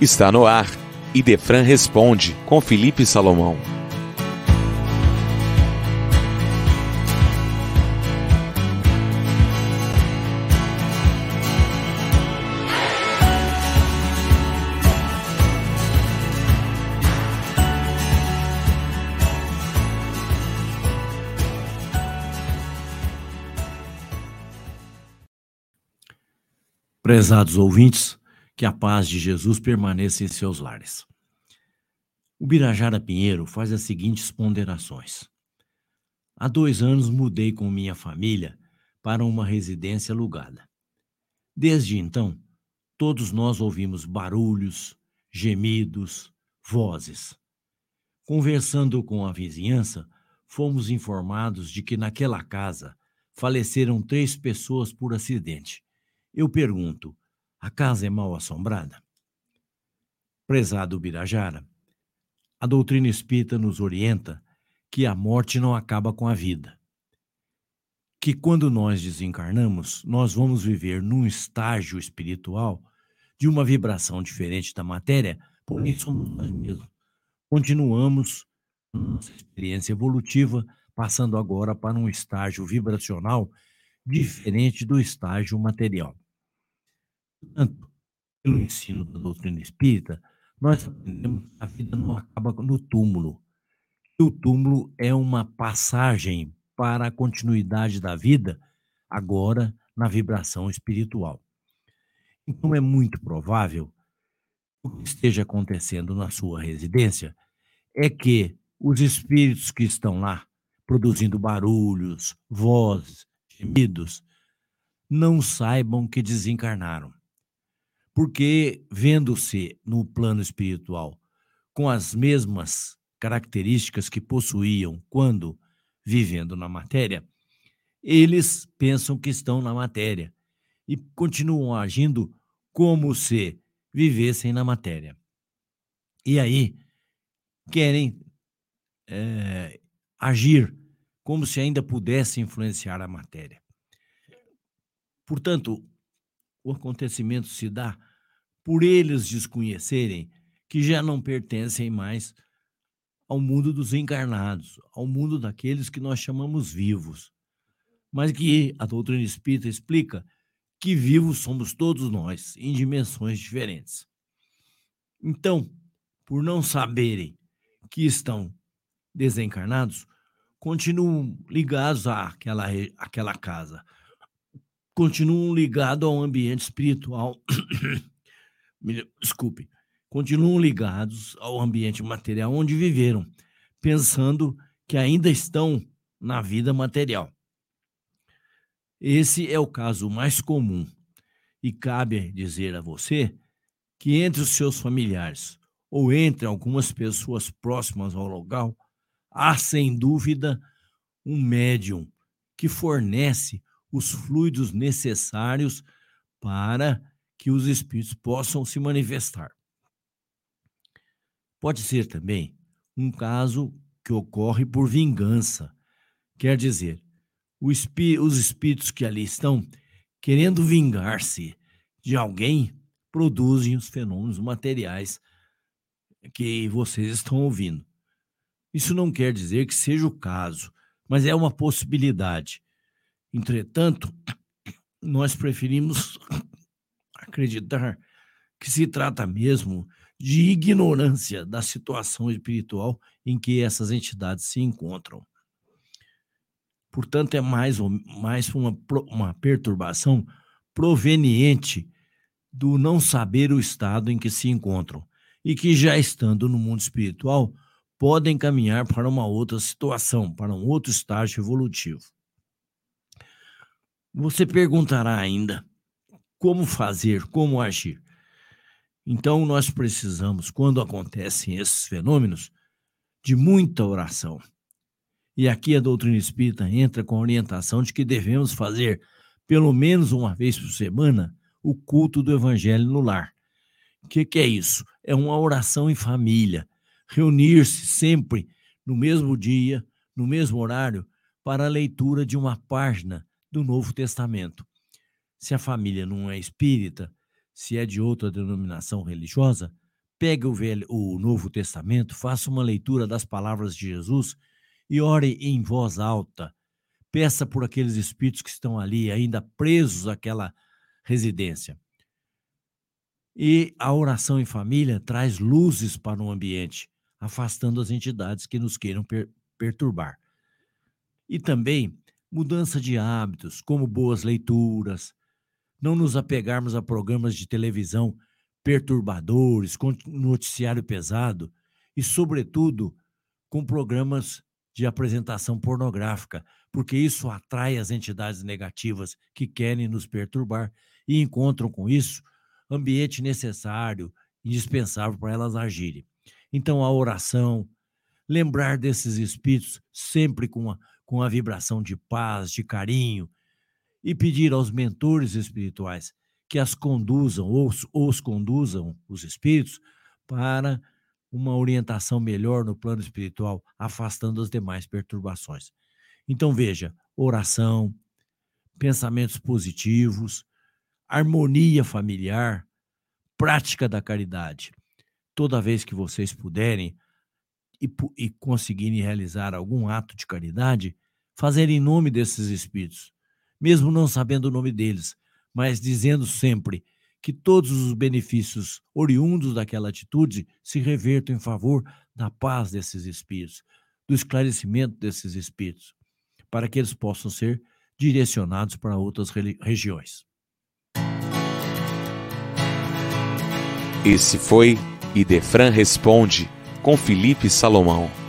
Está no ar. Idefran responde com Felipe Salomão. Prezados ouvintes, que a paz de Jesus permaneça em seus lares. O Birajara Pinheiro faz as seguintes ponderações. Há dois anos mudei com minha família para uma residência alugada. Desde então, todos nós ouvimos barulhos, gemidos, vozes. Conversando com a vizinhança, fomos informados de que naquela casa faleceram três pessoas por acidente eu pergunto: a casa é mal assombrada? Prezado Birajara, a doutrina espírita nos orienta que a morte não acaba com a vida. Que quando nós desencarnamos, nós vamos viver num estágio espiritual de uma vibração diferente da matéria, porém somos nós mesmos. Continuamos nossa experiência evolutiva, passando agora para um estágio vibracional diferente do estágio material. Portanto, pelo ensino da doutrina espírita, nós aprendemos que a vida não acaba no túmulo. o túmulo é uma passagem para a continuidade da vida, agora na vibração espiritual. Então é muito provável que o que esteja acontecendo na sua residência é que os espíritos que estão lá produzindo barulhos, vozes, gemidos, não saibam que desencarnaram porque vendo-se no plano espiritual com as mesmas características que possuíam quando vivendo na matéria, eles pensam que estão na matéria e continuam agindo como se vivessem na matéria. E aí querem é, agir como se ainda pudesse influenciar a matéria. Portanto, o acontecimento se dá por eles desconhecerem que já não pertencem mais ao mundo dos encarnados, ao mundo daqueles que nós chamamos vivos. Mas que a doutrina espírita explica que vivos somos todos nós, em dimensões diferentes. Então, por não saberem que estão desencarnados, continuam ligados àquela, àquela casa, continuam ligados ao ambiente espiritual. Desculpe, continuam ligados ao ambiente material onde viveram, pensando que ainda estão na vida material. Esse é o caso mais comum e cabe dizer a você que entre os seus familiares ou entre algumas pessoas próximas ao local, há sem dúvida um médium que fornece os fluidos necessários para que os espíritos possam se manifestar. Pode ser também um caso que ocorre por vingança, quer dizer, espí os espíritos que ali estão querendo vingar-se de alguém produzem os fenômenos materiais que vocês estão ouvindo. Isso não quer dizer que seja o caso, mas é uma possibilidade. Entretanto, nós preferimos acreditar que se trata mesmo de ignorância da situação espiritual em que essas entidades se encontram. Portanto, é mais, mais uma, uma perturbação proveniente do não saber o estado em que se encontram e que, já estando no mundo espiritual, podem caminhar para uma outra situação, para um outro estágio evolutivo. Você perguntará ainda como fazer, como agir. Então, nós precisamos, quando acontecem esses fenômenos, de muita oração. E aqui a doutrina espírita entra com a orientação de que devemos fazer, pelo menos uma vez por semana, o culto do evangelho no lar. O que, que é isso? É uma oração em família. Reunir-se sempre no mesmo dia, no mesmo horário, para a leitura de uma página do Novo Testamento. Se a família não é espírita, se é de outra denominação religiosa, Pegue o, velho, o Novo Testamento, faça uma leitura das palavras de Jesus e ore em voz alta. Peça por aqueles espíritos que estão ali ainda presos àquela residência. E a oração em família traz luzes para o ambiente, afastando as entidades que nos queiram per perturbar. E também mudança de hábitos, como boas leituras, não nos apegarmos a programas de televisão perturbadores, com noticiário pesado e, sobretudo, com programas de apresentação pornográfica, porque isso atrai as entidades negativas que querem nos perturbar e encontram com isso ambiente necessário, indispensável para elas agirem. Então, a oração, lembrar desses espíritos sempre com a, com a vibração de paz, de carinho, e pedir aos mentores espirituais que as conduzam, ou os, os conduzam, os espíritos, para uma orientação melhor no plano espiritual, afastando as demais perturbações. Então, veja: oração, pensamentos positivos, harmonia familiar, prática da caridade. Toda vez que vocês puderem e, e conseguirem realizar algum ato de caridade, fazer em nome desses espíritos, mesmo não sabendo o nome deles, mas dizendo sempre que todos os benefícios oriundos daquela atitude se revertam em favor da paz desses espíritos, do esclarecimento desses espíritos, para que eles possam ser direcionados para outras regiões. Esse foi Idefran Responde, com Felipe Salomão.